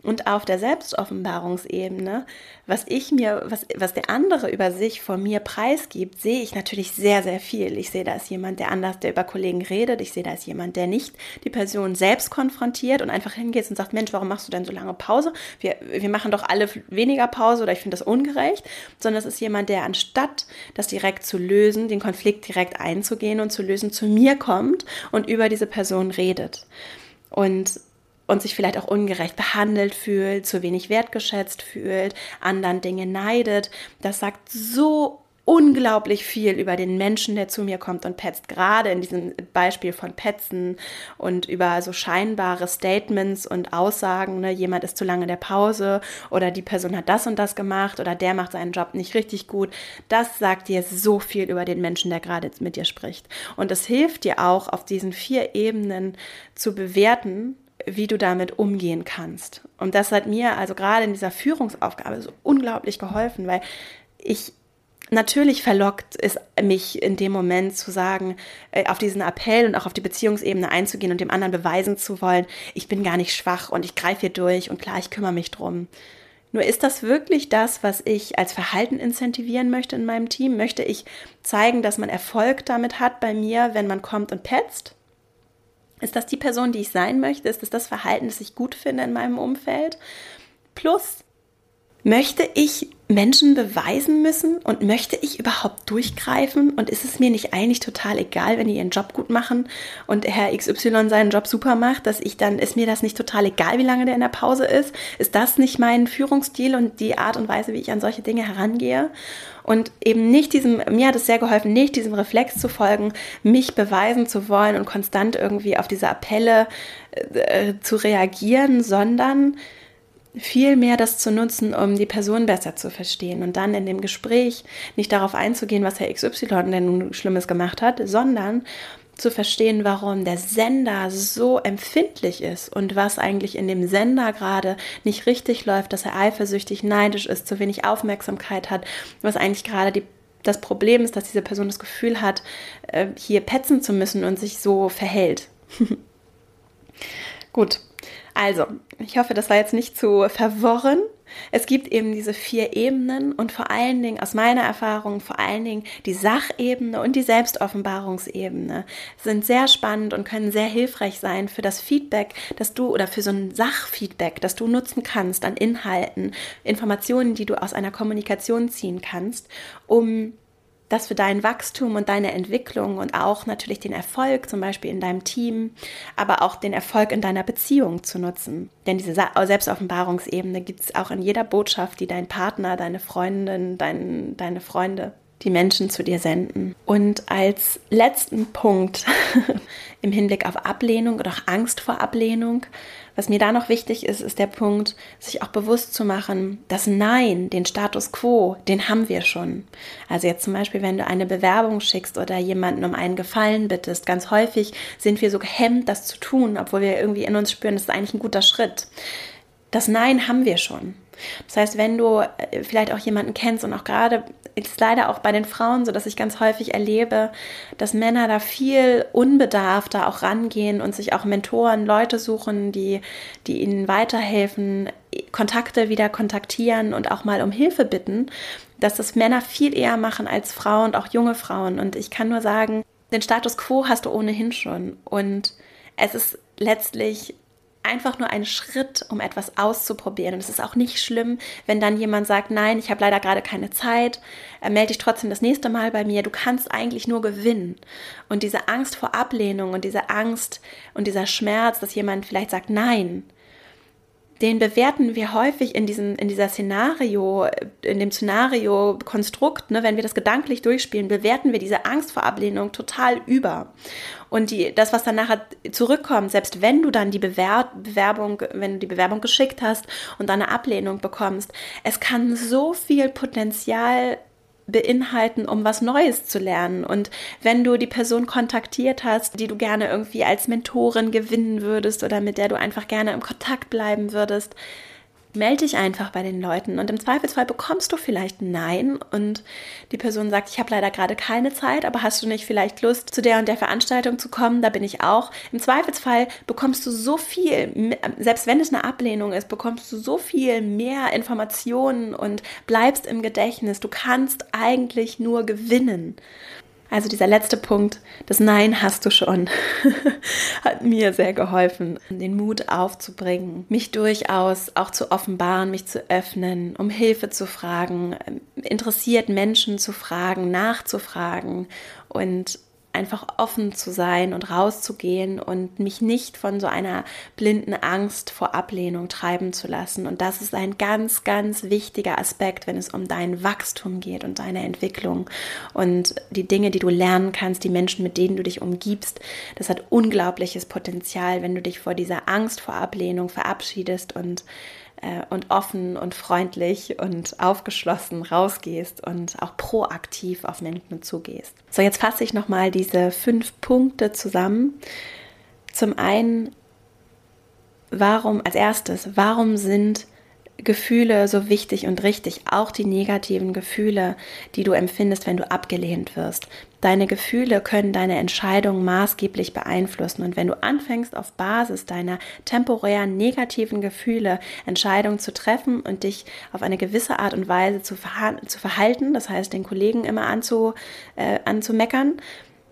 Und auf der Selbstoffenbarungsebene, was ich mir, was, was der andere über sich von mir preisgibt, sehe ich natürlich sehr, sehr viel. Ich sehe, da ist jemand, der anders, der über Kollegen redet. Ich sehe, da ist jemand, der nicht die Person selbst konfrontiert und einfach hingeht und sagt, Mensch, warum machst du denn so lange Pause? Wir, wir machen doch alle weniger Pause oder ich finde das ungerecht. Sondern es ist jemand, der anstatt das direkt zu lösen, den Konflikt direkt einzugehen und zu lösen, zu mir kommt und über diese Person redet. Und und sich vielleicht auch ungerecht behandelt fühlt, zu wenig wertgeschätzt fühlt, anderen Dinge neidet. Das sagt so unglaublich viel über den Menschen, der zu mir kommt und petzt. Gerade in diesem Beispiel von Petzen und über so scheinbare Statements und Aussagen, ne, jemand ist zu lange in der Pause oder die Person hat das und das gemacht oder der macht seinen Job nicht richtig gut. Das sagt dir so viel über den Menschen, der gerade mit dir spricht. Und es hilft dir auch, auf diesen vier Ebenen zu bewerten, wie du damit umgehen kannst. Und das hat mir also gerade in dieser Führungsaufgabe so unglaublich geholfen, weil ich natürlich verlockt ist mich in dem Moment zu sagen, äh, auf diesen Appell und auch auf die Beziehungsebene einzugehen und dem anderen beweisen zu wollen, ich bin gar nicht schwach und ich greife hier durch und klar, ich kümmere mich drum. Nur ist das wirklich das, was ich als Verhalten incentivieren möchte in meinem Team? Möchte ich zeigen, dass man Erfolg damit hat bei mir, wenn man kommt und petzt? Ist das die Person, die ich sein möchte? Ist das das Verhalten, das ich gut finde in meinem Umfeld? Plus, möchte ich Menschen beweisen müssen und möchte ich überhaupt durchgreifen? Und ist es mir nicht eigentlich total egal, wenn die ihren Job gut machen und Herr XY seinen Job super macht, dass ich dann, ist mir das nicht total egal, wie lange der in der Pause ist? Ist das nicht mein Führungsstil und die Art und Weise, wie ich an solche Dinge herangehe? und eben nicht diesem, mir hat es sehr geholfen, nicht diesem Reflex zu folgen, mich beweisen zu wollen und konstant irgendwie auf diese Appelle äh, zu reagieren, sondern viel mehr das zu nutzen, um die Person besser zu verstehen und dann in dem Gespräch nicht darauf einzugehen, was Herr XY denn nun Schlimmes gemacht hat, sondern zu verstehen, warum der Sender so empfindlich ist und was eigentlich in dem Sender gerade nicht richtig läuft, dass er eifersüchtig, neidisch ist, zu wenig Aufmerksamkeit hat, was eigentlich gerade die, das Problem ist, dass diese Person das Gefühl hat, äh, hier petzen zu müssen und sich so verhält. Gut, also, ich hoffe, das war jetzt nicht zu verworren. Es gibt eben diese vier Ebenen und vor allen Dingen, aus meiner Erfahrung, vor allen Dingen die Sachebene und die Selbstoffenbarungsebene sind sehr spannend und können sehr hilfreich sein für das Feedback, das du oder für so ein Sachfeedback, das du nutzen kannst an Inhalten, Informationen, die du aus einer Kommunikation ziehen kannst, um das für dein Wachstum und deine Entwicklung und auch natürlich den Erfolg, zum Beispiel in deinem Team, aber auch den Erfolg in deiner Beziehung zu nutzen. Denn diese Selbstoffenbarungsebene gibt es auch in jeder Botschaft, die dein Partner, deine Freundin, dein, deine Freunde, die Menschen zu dir senden. Und als letzten Punkt im Hinblick auf Ablehnung oder auch Angst vor Ablehnung was mir da noch wichtig ist, ist der Punkt, sich auch bewusst zu machen, das Nein, den Status quo, den haben wir schon. Also jetzt zum Beispiel, wenn du eine Bewerbung schickst oder jemanden um einen Gefallen bittest, ganz häufig sind wir so gehemmt, das zu tun, obwohl wir irgendwie in uns spüren, das ist eigentlich ein guter Schritt. Das Nein haben wir schon. Das heißt, wenn du äh, vielleicht auch jemanden kennst und auch gerade ist leider auch bei den Frauen so, dass ich ganz häufig erlebe, dass Männer da viel unbedarfter auch rangehen und sich auch Mentoren, Leute suchen, die, die ihnen weiterhelfen, Kontakte wieder kontaktieren und auch mal um Hilfe bitten, dass das Männer viel eher machen als Frauen und auch junge Frauen. Und ich kann nur sagen, den Status quo hast du ohnehin schon. Und es ist letztlich einfach nur ein Schritt, um etwas auszuprobieren. Und es ist auch nicht schlimm, wenn dann jemand sagt, nein, ich habe leider gerade keine Zeit, äh, melde dich trotzdem das nächste Mal bei mir. Du kannst eigentlich nur gewinnen. Und diese Angst vor Ablehnung und diese Angst und dieser Schmerz, dass jemand vielleicht sagt, nein, den bewerten wir häufig in diesem, in dieser Szenario, in dem Szenario-Konstrukt, ne, wenn wir das gedanklich durchspielen, bewerten wir diese Angst vor Ablehnung total über. Und die, das, was dann nachher zurückkommt, selbst wenn du dann die Bewer Bewerbung, wenn du die Bewerbung geschickt hast und dann eine Ablehnung bekommst, es kann so viel Potenzial beinhalten, um was Neues zu lernen. Und wenn du die Person kontaktiert hast, die du gerne irgendwie als Mentorin gewinnen würdest oder mit der du einfach gerne im Kontakt bleiben würdest, melde dich einfach bei den Leuten und im Zweifelsfall bekommst du vielleicht Nein und die Person sagt, ich habe leider gerade keine Zeit, aber hast du nicht vielleicht Lust, zu der und der Veranstaltung zu kommen? Da bin ich auch. Im Zweifelsfall bekommst du so viel, selbst wenn es eine Ablehnung ist, bekommst du so viel mehr Informationen und bleibst im Gedächtnis. Du kannst eigentlich nur gewinnen. Also dieser letzte Punkt, das Nein hast du schon, hat mir sehr geholfen, den Mut aufzubringen, mich durchaus auch zu offenbaren, mich zu öffnen, um Hilfe zu fragen, interessiert Menschen zu fragen, nachzufragen und einfach offen zu sein und rauszugehen und mich nicht von so einer blinden Angst vor Ablehnung treiben zu lassen. Und das ist ein ganz, ganz wichtiger Aspekt, wenn es um dein Wachstum geht und deine Entwicklung und die Dinge, die du lernen kannst, die Menschen, mit denen du dich umgibst. Das hat unglaubliches Potenzial, wenn du dich vor dieser Angst vor Ablehnung verabschiedest und äh, und offen und freundlich und aufgeschlossen rausgehst und auch proaktiv auf Menschen zugehst. So, jetzt fasse ich nochmal diese fünf Punkte zusammen. Zum einen, warum, als erstes, warum sind Gefühle so wichtig und richtig, auch die negativen Gefühle, die du empfindest, wenn du abgelehnt wirst. Deine Gefühle können deine Entscheidung maßgeblich beeinflussen. Und wenn du anfängst, auf Basis deiner temporären negativen Gefühle Entscheidungen zu treffen und dich auf eine gewisse Art und Weise zu verhalten, das heißt den Kollegen immer anzu, äh, anzumeckern,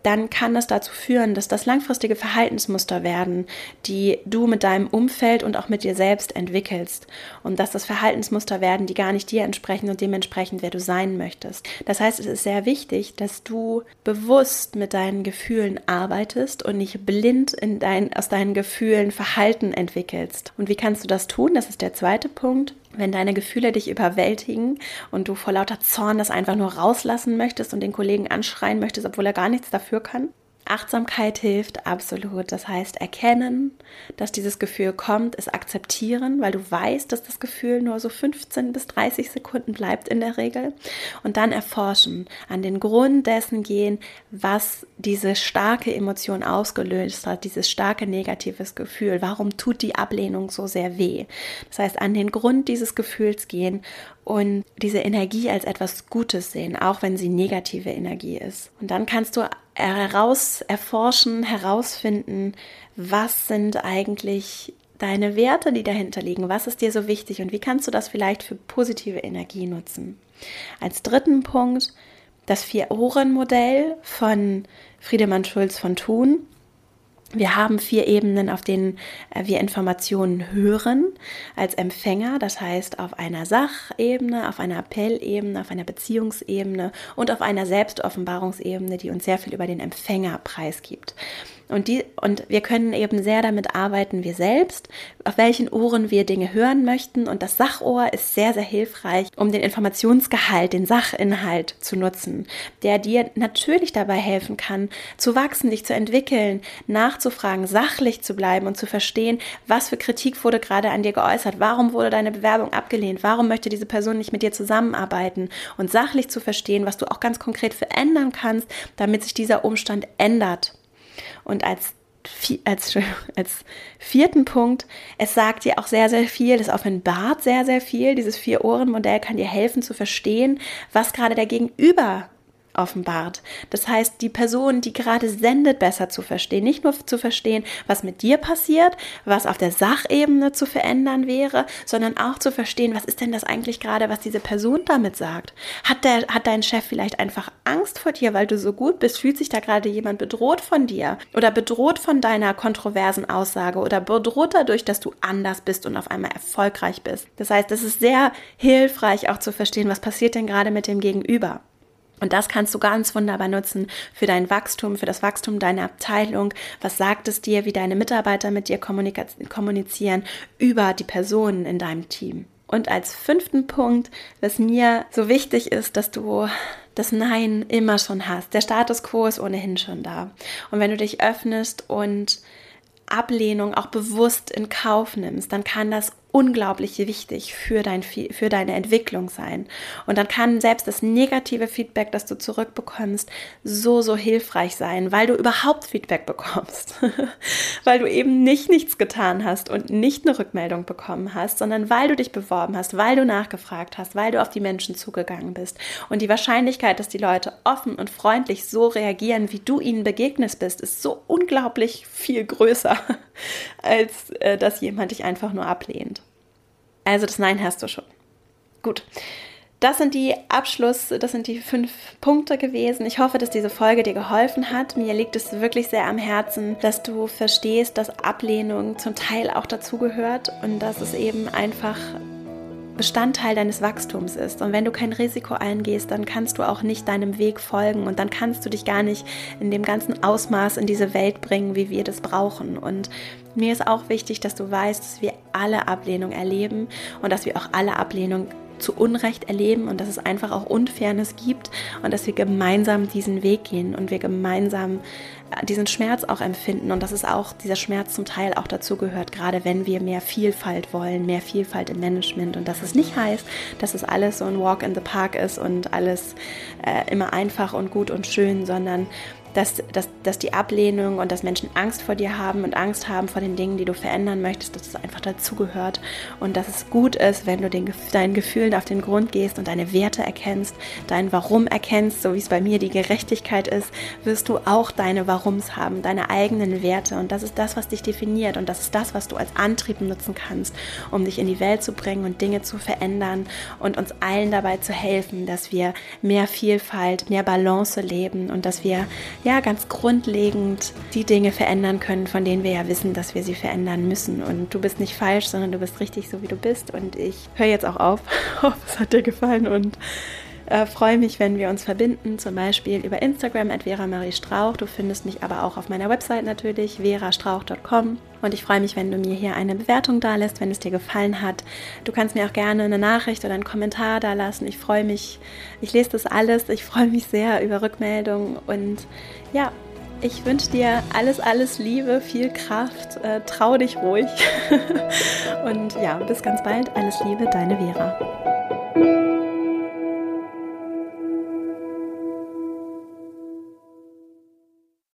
dann kann das dazu führen, dass das langfristige Verhaltensmuster werden, die du mit deinem Umfeld und auch mit dir selbst entwickelst. Und dass das Verhaltensmuster werden, die gar nicht dir entsprechen und dementsprechend, wer du sein möchtest. Das heißt, es ist sehr wichtig, dass du bewusst mit deinen Gefühlen arbeitest und nicht blind in dein, aus deinen Gefühlen Verhalten entwickelst. Und wie kannst du das tun? Das ist der zweite Punkt wenn deine Gefühle dich überwältigen und du vor lauter Zorn das einfach nur rauslassen möchtest und den Kollegen anschreien möchtest, obwohl er gar nichts dafür kann, Achtsamkeit hilft absolut. Das heißt, erkennen, dass dieses Gefühl kommt, es akzeptieren, weil du weißt, dass das Gefühl nur so 15 bis 30 Sekunden bleibt in der Regel. Und dann erforschen, an den Grund dessen gehen, was diese starke Emotion ausgelöst hat, dieses starke negatives Gefühl. Warum tut die Ablehnung so sehr weh? Das heißt, an den Grund dieses Gefühls gehen und diese Energie als etwas Gutes sehen, auch wenn sie negative Energie ist. Und dann kannst du heraus erforschen, herausfinden, was sind eigentlich deine Werte, die dahinter liegen, was ist dir so wichtig und wie kannst du das vielleicht für positive Energie nutzen. Als dritten Punkt das Vier-Ohren-Modell von Friedemann Schulz von Thun. Wir haben vier Ebenen, auf denen äh, wir Informationen hören als Empfänger, das heißt auf einer Sachebene, auf einer Appellebene, auf einer Beziehungsebene und auf einer Selbstoffenbarungsebene, die uns sehr viel über den Empfänger preisgibt. Und, die, und wir können eben sehr damit arbeiten, wir selbst, auf welchen Ohren wir Dinge hören möchten. Und das Sachohr ist sehr, sehr hilfreich, um den Informationsgehalt, den Sachinhalt zu nutzen, der dir natürlich dabei helfen kann, zu wachsen, dich zu entwickeln, nachzufragen, sachlich zu bleiben und zu verstehen, was für Kritik wurde gerade an dir geäußert, warum wurde deine Bewerbung abgelehnt, warum möchte diese Person nicht mit dir zusammenarbeiten und sachlich zu verstehen, was du auch ganz konkret verändern kannst, damit sich dieser Umstand ändert. Und als als, als vierten Punkt, es sagt dir auch sehr, sehr viel, es offenbart sehr, sehr viel. Dieses Vier-Ohren-Modell kann dir helfen zu verstehen, was gerade der Gegenüber offenbart. Das heißt, die Person, die gerade sendet, besser zu verstehen. Nicht nur zu verstehen, was mit dir passiert, was auf der Sachebene zu verändern wäre, sondern auch zu verstehen, was ist denn das eigentlich gerade, was diese Person damit sagt. Hat, der, hat dein Chef vielleicht einfach Angst vor dir, weil du so gut bist? Fühlt sich da gerade jemand bedroht von dir? Oder bedroht von deiner kontroversen Aussage? Oder bedroht dadurch, dass du anders bist und auf einmal erfolgreich bist? Das heißt, es ist sehr hilfreich auch zu verstehen, was passiert denn gerade mit dem Gegenüber. Und das kannst du ganz wunderbar nutzen für dein Wachstum, für das Wachstum deiner Abteilung. Was sagt es dir, wie deine Mitarbeiter mit dir kommunizieren über die Personen in deinem Team? Und als fünften Punkt, was mir so wichtig ist, dass du das Nein immer schon hast. Der Status quo ist ohnehin schon da. Und wenn du dich öffnest und Ablehnung auch bewusst in Kauf nimmst, dann kann das unglaublich wichtig für, dein, für deine Entwicklung sein. Und dann kann selbst das negative Feedback, das du zurückbekommst, so, so hilfreich sein, weil du überhaupt Feedback bekommst. weil du eben nicht nichts getan hast und nicht eine Rückmeldung bekommen hast, sondern weil du dich beworben hast, weil du nachgefragt hast, weil du auf die Menschen zugegangen bist. Und die Wahrscheinlichkeit, dass die Leute offen und freundlich so reagieren, wie du ihnen begegnest bist, ist so unglaublich viel größer, als äh, dass jemand dich einfach nur ablehnt. Also das Nein hast du schon. Gut. Das sind die Abschluss, das sind die fünf Punkte gewesen. Ich hoffe, dass diese Folge dir geholfen hat. Mir liegt es wirklich sehr am Herzen, dass du verstehst, dass Ablehnung zum Teil auch dazugehört und dass es eben einfach Bestandteil deines Wachstums ist. Und wenn du kein Risiko eingehst, dann kannst du auch nicht deinem Weg folgen und dann kannst du dich gar nicht in dem ganzen Ausmaß in diese Welt bringen, wie wir das brauchen. Und mir ist auch wichtig, dass du weißt, dass wir alle Ablehnung erleben und dass wir auch alle Ablehnung zu Unrecht erleben und dass es einfach auch Unfairness gibt und dass wir gemeinsam diesen Weg gehen und wir gemeinsam äh, diesen Schmerz auch empfinden und dass es auch dieser Schmerz zum Teil auch dazu gehört, gerade wenn wir mehr Vielfalt wollen, mehr Vielfalt im Management und dass es nicht heißt, dass es alles so ein Walk in the Park ist und alles äh, immer einfach und gut und schön, sondern dass, dass, dass die Ablehnung und dass Menschen Angst vor dir haben und Angst haben vor den Dingen, die du verändern möchtest, dass es einfach dazugehört und dass es gut ist, wenn du den, deinen Gefühlen auf den Grund gehst und deine Werte erkennst, dein Warum erkennst, so wie es bei mir die Gerechtigkeit ist, wirst du auch deine Warums haben, deine eigenen Werte und das ist das, was dich definiert und das ist das, was du als Antrieb nutzen kannst, um dich in die Welt zu bringen und Dinge zu verändern und uns allen dabei zu helfen, dass wir mehr Vielfalt, mehr Balance leben und dass wir ja ganz grundlegend die Dinge verändern können, von denen wir ja wissen, dass wir sie verändern müssen. Und du bist nicht falsch, sondern du bist richtig so, wie du bist. Und ich höre jetzt auch auf. Hoffe, es hat dir gefallen und äh, freue mich, wenn wir uns verbinden, zum Beispiel über Instagram at Vera Marie Strauch. Du findest mich aber auch auf meiner Website natürlich, verastrauch.com. Und ich freue mich, wenn du mir hier eine Bewertung da lässt, wenn es dir gefallen hat. Du kannst mir auch gerne eine Nachricht oder einen Kommentar da lassen. Ich freue mich, ich lese das alles. Ich freue mich sehr über Rückmeldungen und ja, ich wünsche dir alles, alles Liebe, viel Kraft, äh, trau dich ruhig. und ja, bis ganz bald. Alles Liebe, deine Vera.